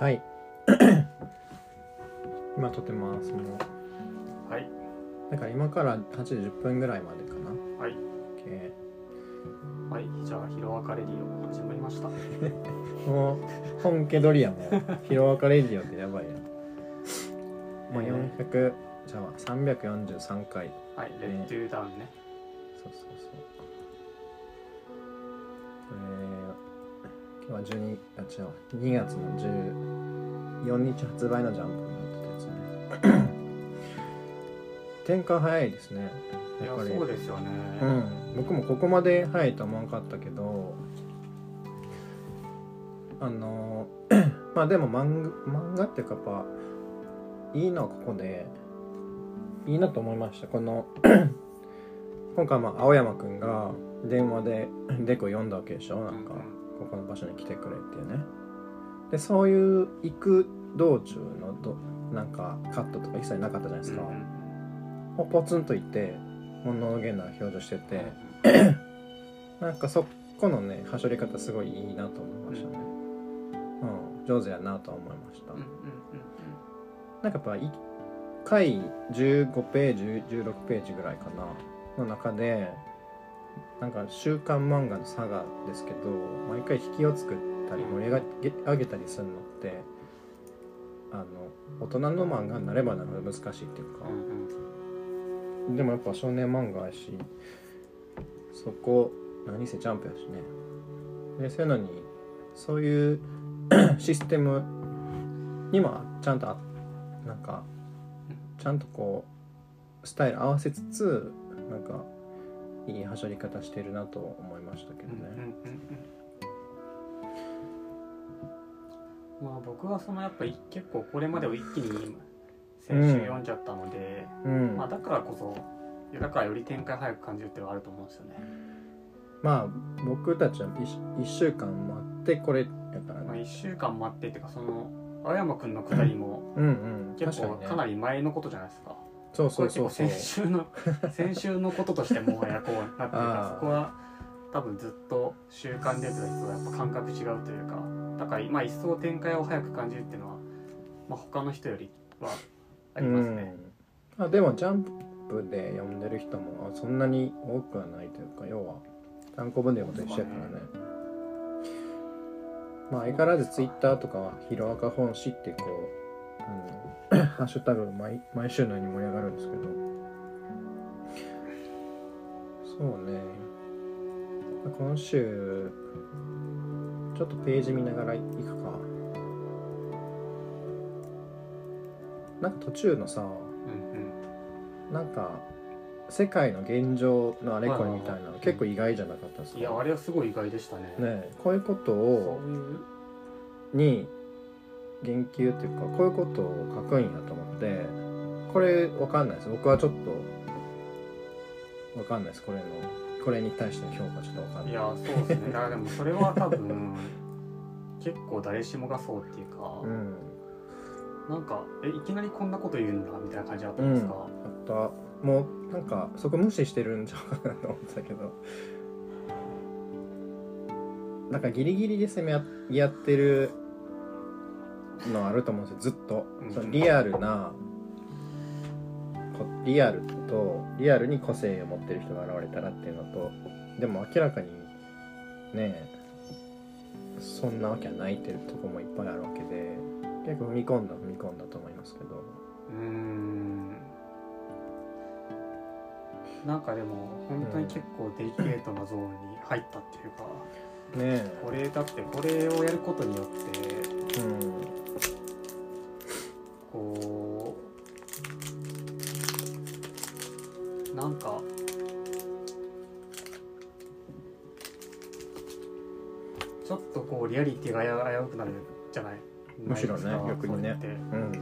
はい。今撮ってますもう。はい。だから今から8時10分ぐらいまでかな。はい、OK はい、じゃあ「ヒロアカレディオ」始まりました。もう本家取りやもんヒロアカレディオってやばいなまあえー400じゃあ343回。はい「 Let You Down ね」そうれ今日は12あ違う。2月の14日発売のジャンプになってたやつね。展開早いですね。いややっぱり。そうですよね、うん。僕もここまで早いとは思わなかったけどあの まあでも漫画漫画っていうかやっぱいいのはここでいいなと思いました。この 今回まあ青山くんが電話でデコ読んだわけでしょなんかここの場所に来てくれっていうね。でそういう行く道中のどなんかカットとか一切なかったじゃないですか、うんうん。もうポツンといって物のげな表情してて、なんかそこのねはしょり方すごいいいなと思いましたね。うん上手やなとは思いました、うんうんなんかやっぱ1回15ページ16ページぐらいかなの中でなんか週刊漫画のサガですけど毎回引きを作ったり盛り上げ上げたりするのってあの大人の漫画になればなるほど難しいっていうか、でもやっぱ少年漫画やしそこ何せジャンプやしね。でそういうのにそういう システムにもちゃんとあなんかちゃんとこうスタイル合わせつつなんかいいはしょり方してるなと思いましたけどうんうんうんねうん。まあ僕はそのやっぱり結構これまでを一気に先週読んじゃったので、うん。まあだからこそだからより展開早く感じるっていうのはあると思うんですよね、まあ僕たちは 1, 週間待ってこれやからまあ、ね1週間待ってっていうかその青山くんのくだりもうんうん。結構かなり前のことじゃないですかそうこそうそう。先週の 先週のこととしてもはやこうなってるからそこは多分ずっと習慣でやってた人はやっぱ感覚違うというかだからまあ一層展開を早く感じるっていうのは、まあ、他の人よりはありますね、うん、あでもジャンプで読んでる人もそんなに多くはないというか要は単行本で読むと一緒やからね。まあ相変わらずツイッターとかは「ヒロアカ本誌」ってこう、うん、ハッシュタグ毎毎週のように盛り上がるんですけど。そうね。今週ちょっとページ見ながら行くか。なんか途中のさうんうん。なんか世界の現状のあれこれみたいなの結構意外じゃなかったですか？いやあれはすごい意外でしたね。ねえ。こういうことをに言及っていうかこういうことを書くんやと思ってこれわかんないです。僕はちょっとわかんないです。これのこれに対しての評価ちょっとわかんない。いやそうですね。だからでもそれは多分結構誰しもがそうっていうか、うん。なんかえいきなりこんなこと言うんだみたいな感じだったんですか、あった。もうなんかそこ無視してるんじゃうかなと思ってたけど。なんかギリギリで攻め合ってるのあると思うんですよ。ずっと、リアルなこリアルとリアルに個性を持ってる人が現れたらっていうのとでも明らかにねそんなわけはないっていうとこもいっぱいあるわけで結構踏み込んだ踏み込んだと思いますけど。うーん。なんかでも本当に結構デリケートなゾーンに入ったっていうか、ねこれだってこれをやることによってえうんくなるじゃない？むしろね逆にね。それって。うん。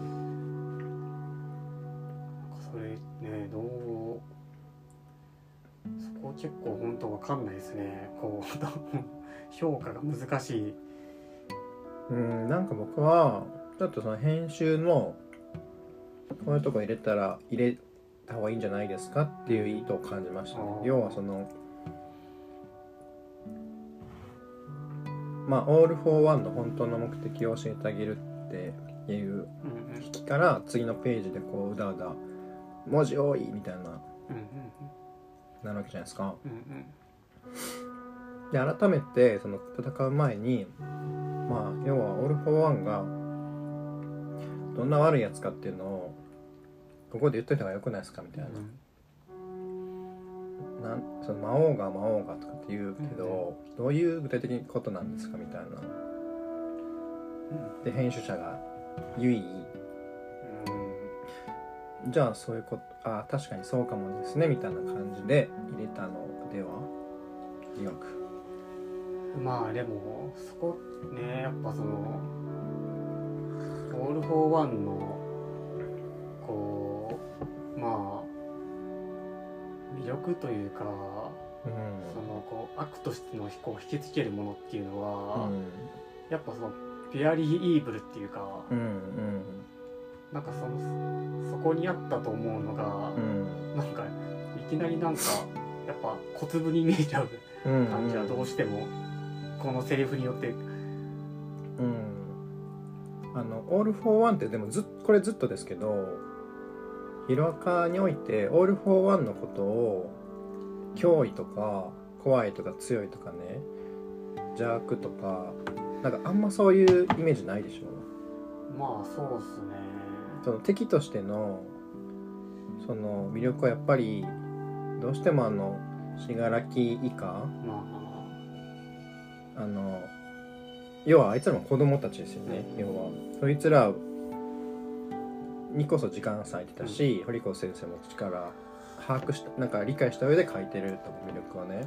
それねどう？そこ結構本当わかんないですね。こう評価が難しい。うん、なんか僕はちょっとその編集のこういうとこ入れたら入れた方がいいんじゃないですかっていう意図を感じましたね要はそのまあオール・フォー・ワンの本当の目的を教えてあげるっっていう引きから次のページでこううだうだ文字多いみたいななるわけじゃないですか。で改めてその戦う前にまあ要はオール・フォー・ワンがどんな悪いやつかっていうのをここで言っといた方がよくないですかみたいな。なんその魔王が魔王がとかって言うけど、どういう具体的なことなんですかみたいな。で編集者が「ゆいじゃあそういうことあ確かにそうかもですね」みたいな感じで入れたのでは？疑惑うんまあでもそこねやっぱそのオール・フォー・ワンの魅力というかうそのこう悪としてのこう引きつけるものっていうのは、ん。やっぱその purely evil っていうか、うんうん。なんかそのそこにあったと思うのが、うん。なんかいきなりなんかやっぱ小粒に見えちゃううん感じはどうしても、このセリフによって。うん。あの「オール・フォー・ワン」ってでもずっこれずっとですけどヒロアカにおいてオール・フォー・ワンのことを脅威とか怖いとか強いとかね邪悪とかなんかあんまそういうイメージないでしょ？まあそうっすね。その敵としてのその魅力はやっぱりどうしてもあの死柄木以下まあ。あの要はあいつらも子供たちですよね要は。そいつらにこそ時間割いてたし、堀越先生も力把握したなんか理解した上で書いてると魅力はね。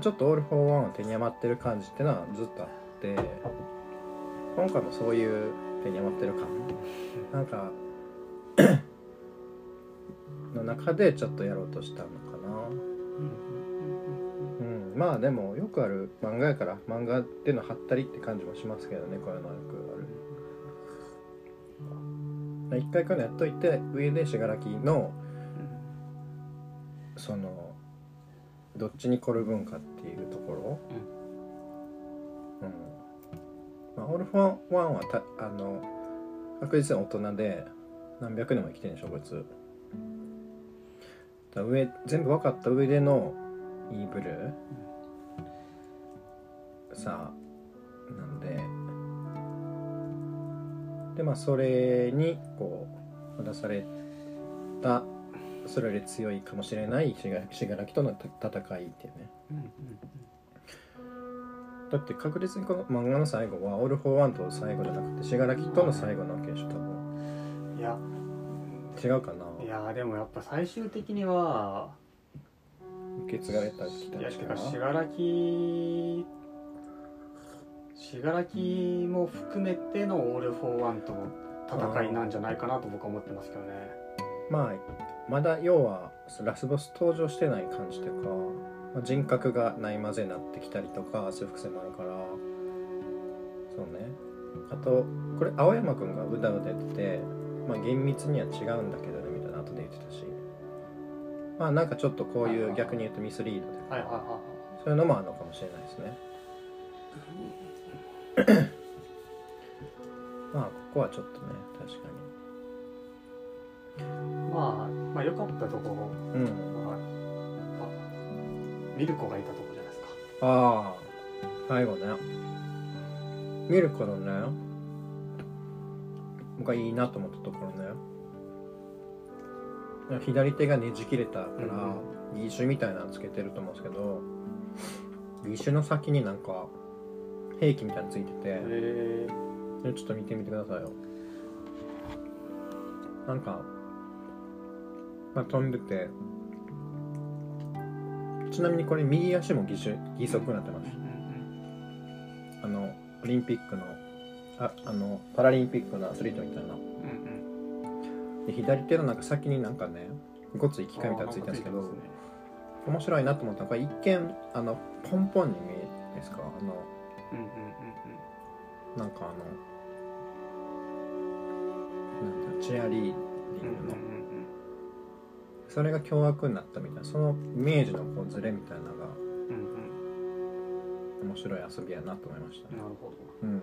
ちょっと「オール・フォー・ワン」を手に余ってる感じってのはずっとあって今回もそういう手に余ってる感。なんか の中でちょっとやろうとしたのかな。うんうんうん、まあでもよくある漫画やから漫画でのハったりって感じもしますけどねこういうのはよく一回こういうのやっといて上で信楽のそのどっちに転ぶんかっていうところ。うん、まあオールフォンワンはたあの確実に大人で何百年も生きてるんでしょこいつ。だ上全部分かった上でのイーブルさあなんででまあそれにこう渡されたそれより強いかもしれない死柄木とのた戦いっていうね。うんうんだって確実にこの漫画の最後はオール・フォー・ワンと最後じゃなくて死柄木との最後なわけでしょ多分。うんいや。違うかな。いやでもやっぱ最終的には受け継がれたきたいやてか力死柄木死柄木も含めてのオール・フォー・ワンとの戦いなんじゃないかなと僕は思ってますけどね。まあまだ要はラスボス登場してない感じとか、まあ人格がないまぜになってきたりとかそういう伏線もあるから。そうね。あとこれ青山くんがうだうだ言ってて、まあ、厳密には違うんだけどねみたいな後で言ってたし。まあなんかちょっとこういう逆に言うとミスリードではいはいはいはい。そういうのもあるのかもしれないですね まあここはちょっとね確かまあまあ良かったところにうん。はあミルコがいたところじゃないですか。ああ最後ね。ミルコのね僕がいいなと思ったところね。左手がねじ切れたから義手みたいなのつけてると思うんですけど義手の先になんか兵器みたいなのついてて。へそれちょっと見てみてくださいよ。なんかまあ飛んでて。ちなみにこれ右足も義手義足になってます。あのオリンピックのああのパラリンピックのアスリートみたいな。で左手のなんか先になんかねごつい機械みたいなのついてるんですけど面白いなと思ったのがこれ一見あのポンポンに見えるですか？あのますねうんうん。なんかあのなんていうのチェアリーディングの、うんうんうんうん。それが凶悪になったみたいなそのイメージのこうズレみたいなのがうんうん面白い遊びやなと思いましたね。なるほど。うん。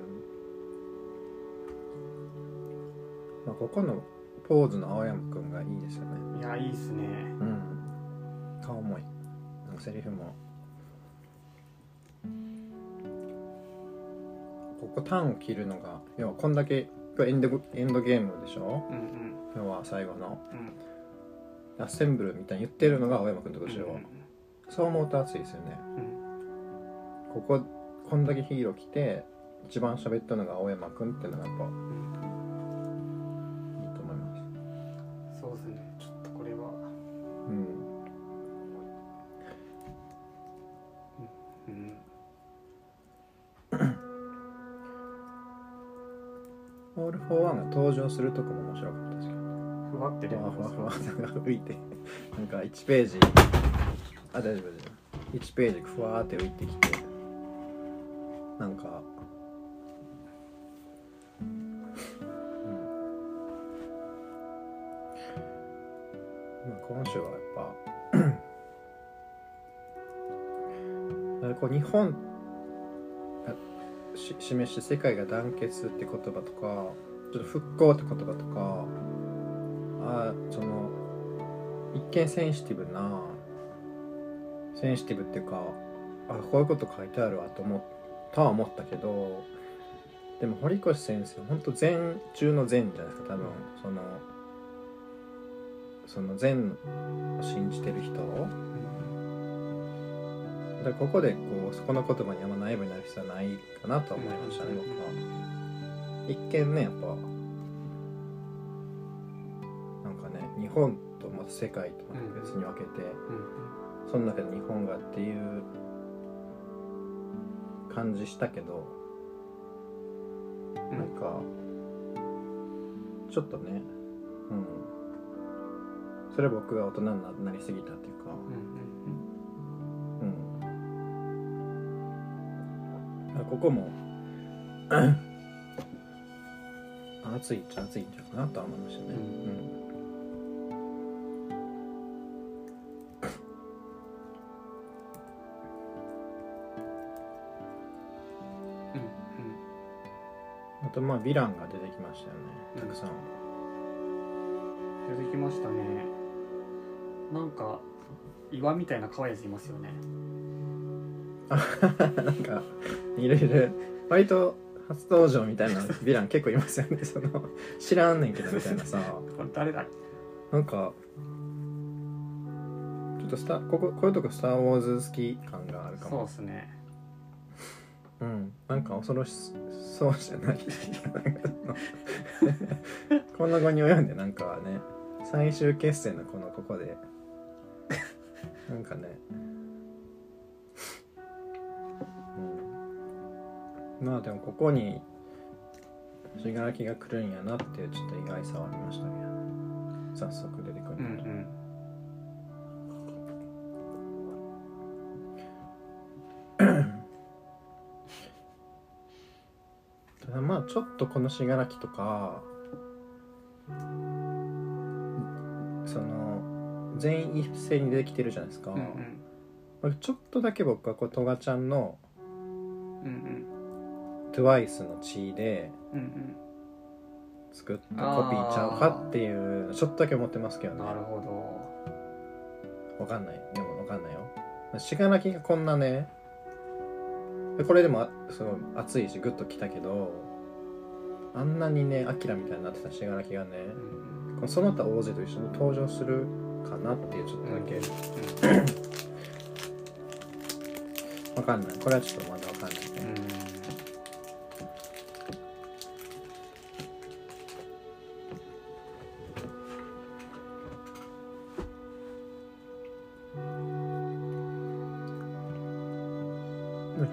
まあ、ここのポーズの青山くんがいいですよね。いやいいっすね。うん。顔重いなんかセリフもここターンを切るのが要はこんだけエンドエンドゲームでしょ？うんうん。要は最後の。うん。アッセンブルみたいに言ってるのが青山くんってことでしょ、うん。そう思うと熱いですよね。うん。こここんだけヒーロー来て一番喋ったのが青山くんっていうのがやっぱいいするとこも面白かったですけど。ふわってふわふわふわなんか浮いて。なんか1ページ。あ大丈夫大丈夫。1ページふわーって浮いてきて。なんか。うん。まあ今週はやっぱ。こう日本。がし示して世界が団結って言葉とかちょっと復興って言葉とかあその一見センシティブなセンシティブっていうかあこういうこと書いてあるわと思ったは思ったけどでも堀越先生本当禅中の禅じゃないですか多分。そのその禅を信じてる人だからここでこうそこの言葉にあんま内部になる必要はないかなとは思いましたね僕は一見ねやっぱなんかね日本とまた世界と別に分けて、うんその中で日本がっていう感じしたけどうん。なんかちょっとねうん。それは僕が大人になりすぎたっていうかうんうんあここも暑いっちゃ暑いんちゃうかなとは思いましたね、うん。あとまあヴィランが出てきましたよねたくさん。出てきましたね。なんか岩みたいな可愛いやついますよね。なんかいろいろ割と初登場みたいなヴィラン結構いますよね。その知らんねんけどみたいなさ。これ誰だ？なんかちょっとスタこここういうとこ「スター・ウォーズ」好き感があるかそうもですね。うん。なんか恐ろしそうじゃない。この後に及んでなんかね最終決戦のこまあでもここに信楽が来るんやなっていうちょっと意外さはありましたけど早速出てくるうんうん。ただまあちょっとこの信楽とかその全員一斉に出てきてるじゃないですか、うんうん。まあちょっとだけ僕はこうトガちゃんのうんトゥワイスの血でうんうん。作ったコピーちゃうかっていうちょっとだけ思ってますけどね。なるほど。わかんない。でもわかんないよ。信楽がこんなね。でこれでもあすごい熱いしグッときたけどあんなにねアキラみたいになってた信楽がねうん。このその他大勢と一緒に登場するかなっていうちょっとだけ。わかんない。これはちょっとまだわかんないうん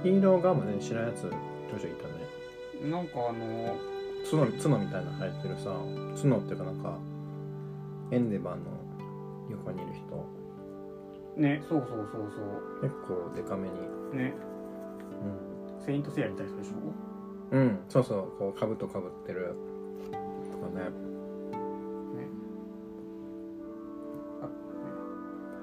ヒーロー側もね知らんやつちょいちょいいたね。うんなんかあの角角みたいなの生えてるさ角っていうかなんかエンデバーの横にいる人。ねそうそうそうそ結構デカめに。うねセイントセイヤみたいな人でしょ？うん、うん、そうそう。こう兜かぶってる。とかね。ね。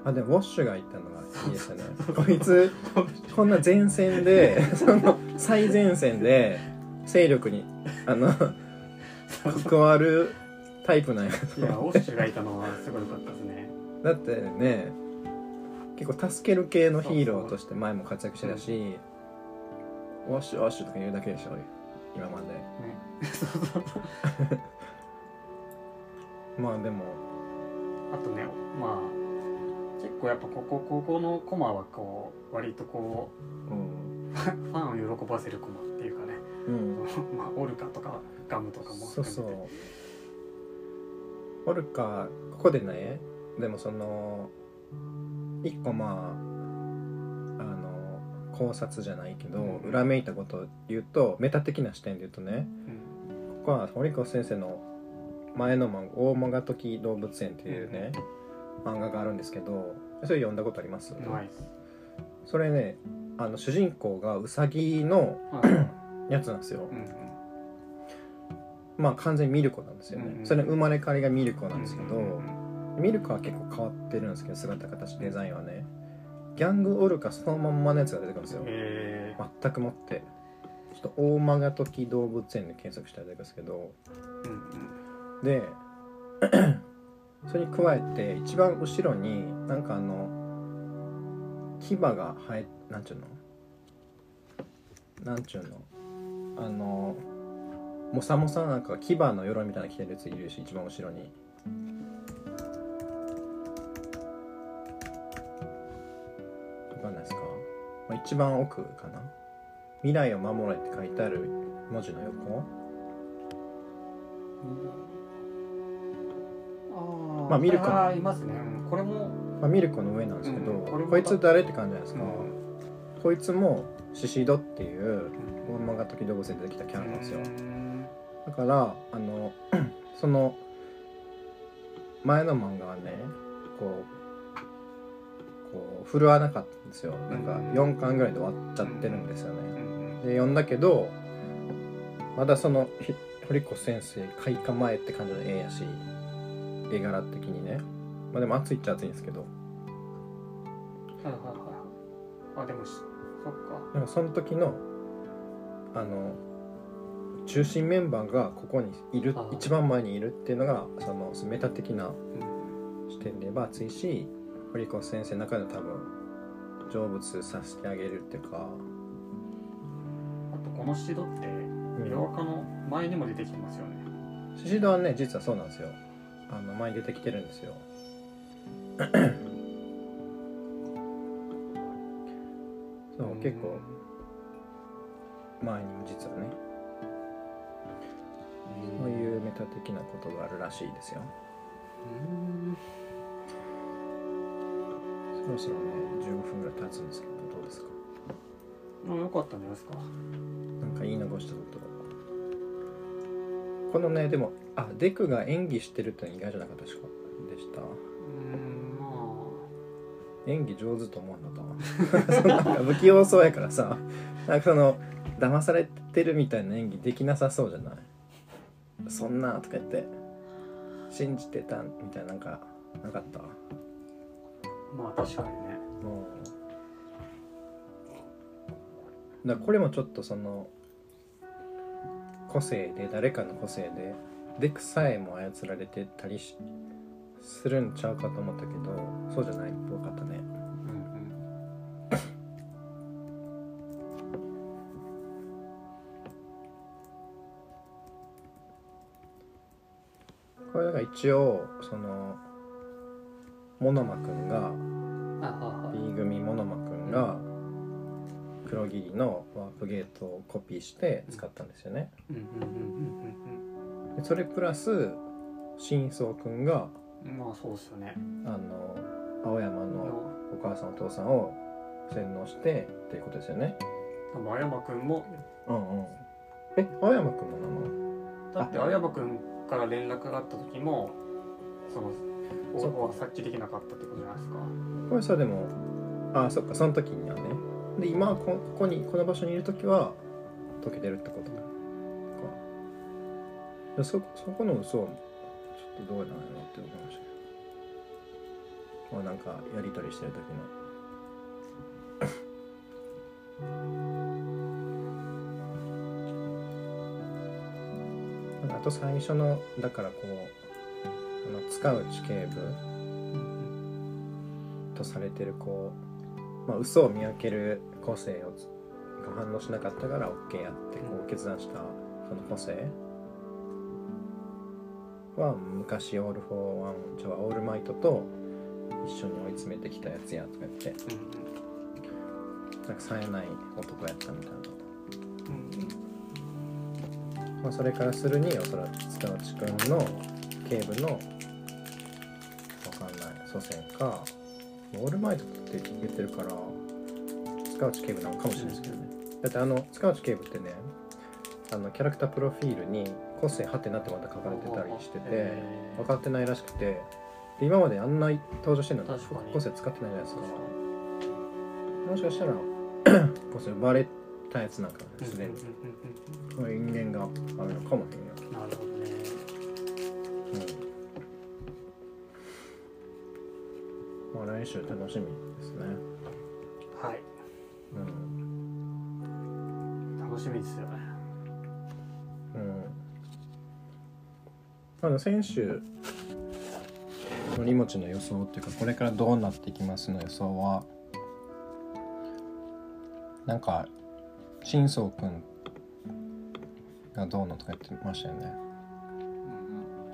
あでもウォッシュがいたのがいいですよね。こいつ こんな前線で その最前線で勢力にあの関わるタイプなんや。いやオッシュがいたのはすごい良かったですね。だってね結構助ける系のヒーローとして前も活躍してたし「ウォッシュウォッシュ」とか言うだけでしょ今まで。ね。そうそうそう。まあでも。あとねまあ結構やっぱここ高校のコマはこう割とこうん。うファンを喜ばせるコマっていうかね。うん。まあオルカとかガムとかもそうそう。オルカここでねでもその一個まああの考察じゃないけどうん。裏めいたことを言うとメタ的な視点で言うとねうん。ここは堀越先生の前の漫画「大間が時動物園」っていうね漫画があるんですけどそれ読んだことあります？それねあの主人公がウサギのはい。やつなんですよ。うんうん。まあ完全にミルコなんですよね、うんうんそれの生まれ変わりがミルコなんですけど、ミルコは結構変わってるんですけど姿形デザインはね。ギャングオルカそのまんまのやつが出てくるんですよ。え全くもって。ちょっと大間が時動物園で検索したら出てくるんですけど。ーうんうん。でそれに加えて一番後ろになんかあの牙が生えなんちゅうの？なんちゅうの？あのもさもさなんか牙の鎧みたいな着てるやついるし一番後ろに。わかんないですか、まあ、一番奥かな？未来を守れって書いてある文字の横。あー。まあミルクあーいますね、うんこれも、まあ、ミルコの上なんですけど、うん。ここいつ誰って感じじゃないですか、うん。こいつもシシドっていう大間が時動物園で出てきたキャラなんですよ、うん。だからあの その前の漫画はねこうこう振るわなかったんですよ。なんか4巻ぐらいで終わっちゃってるんですよね、うん。で読んだけどまだそのひ堀越先生開花前って感じの絵やし絵柄的にね。まあでも熱いっちゃ熱いんですけど。はいはいはいはい。あでもしそっか。なんかその時のあの中心メンバーがここにいる一番前にいるっていうのがそのメタ的なうん。視点で言えば熱いし堀越先生の中で多分成仏させてあげるっていうか、あとこのシドってうん。色赤の前にも出てきてますよね。シシドはね実はそうなんですよあの前に出てきてるんですよ。そう結構前にも実はねそういうメタ的なことがあるらしいですよ。うん。そろそろね15分ぐらい経つんですけどどうですか？あよかったんじゃないですか。なんか言い残したこと。このねでもあデクが演技してるってのは意外じゃなかったでしか？でした？うんま演技上手と思うんだとなん。か 不器用そうやからさ。なんかその騙されてるみたいな演技できなさそうじゃない？そんなとか言って信じてたみたいななんかなかった？あまあ確かにね。もうだからこれもちょっとその個性で誰かの個性でデクさえも操られてたりしするんちゃうかと思ったけどそうじゃない？っぽかったね。これだから一応そのモノマくんがあはは B 組モノマくんが黒霧のワープゲートをコピーして使ったんですよね。うんうんうんうんでそれプラス真相くんがまあそうですよね。あの青山のお母さんお父さんを洗脳してっていうことですよね。多分青山くんも。うんうん。え青山くんもなのだって青山くんから連絡があった時もそのそ応募は察知できなかったってことじゃないですか。これさでもあそっかその時にはね。で今こここにこの場所にいる時は解けてるってことかでそそこの嘘はちょっとどうなんやろって思いましたけど。まあなんかやり取りしてる時の。あと最初のだからこうあの塚内警部とされてるこう、まあ、嘘を見分ける個性をが反応しなかったから OK やってこう決断したその個性。は昔オール・フォー・ワンじゃあオールマイトと一緒に追い詰めてきたやつやとか言ってうんなんか冴えない男やったみたいな、うんまあ、それからするにおそらく塚内くんの警部のわかんない祖先かオールマイトって言ってるから塚内警部なのかもしれないですけどね。だってあの塚内警部ってねあのキャラクタープロフィールに個性ハテナってまた書かれてたりしてて分かってないらしくてで今まであんな登場してるのに個性使ってないじゃないですか。もしかしたら 個性バレたやつなんかもしれんうんうんうんうんそういう因縁があるのかもしれんよ、うんなるほどね。うん、まあ来週楽しみですねまだ先週のりもちの予想っていうかこれからどうなっていきますの予想はなんか新宗くんがどうのとか言ってましたよね。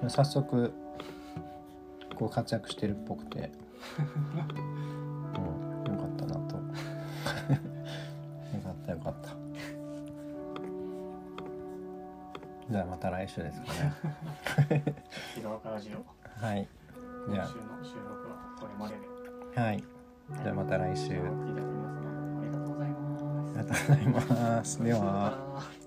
早速こう活躍してるっぽくて。うんよかったなと。よかったよかったじゃあまた来週ですかね。ラジオはい。今じゃ週の収録はこれまでで。あはい。じゃあまた来週。ありがとうございます。ありがとうございます。では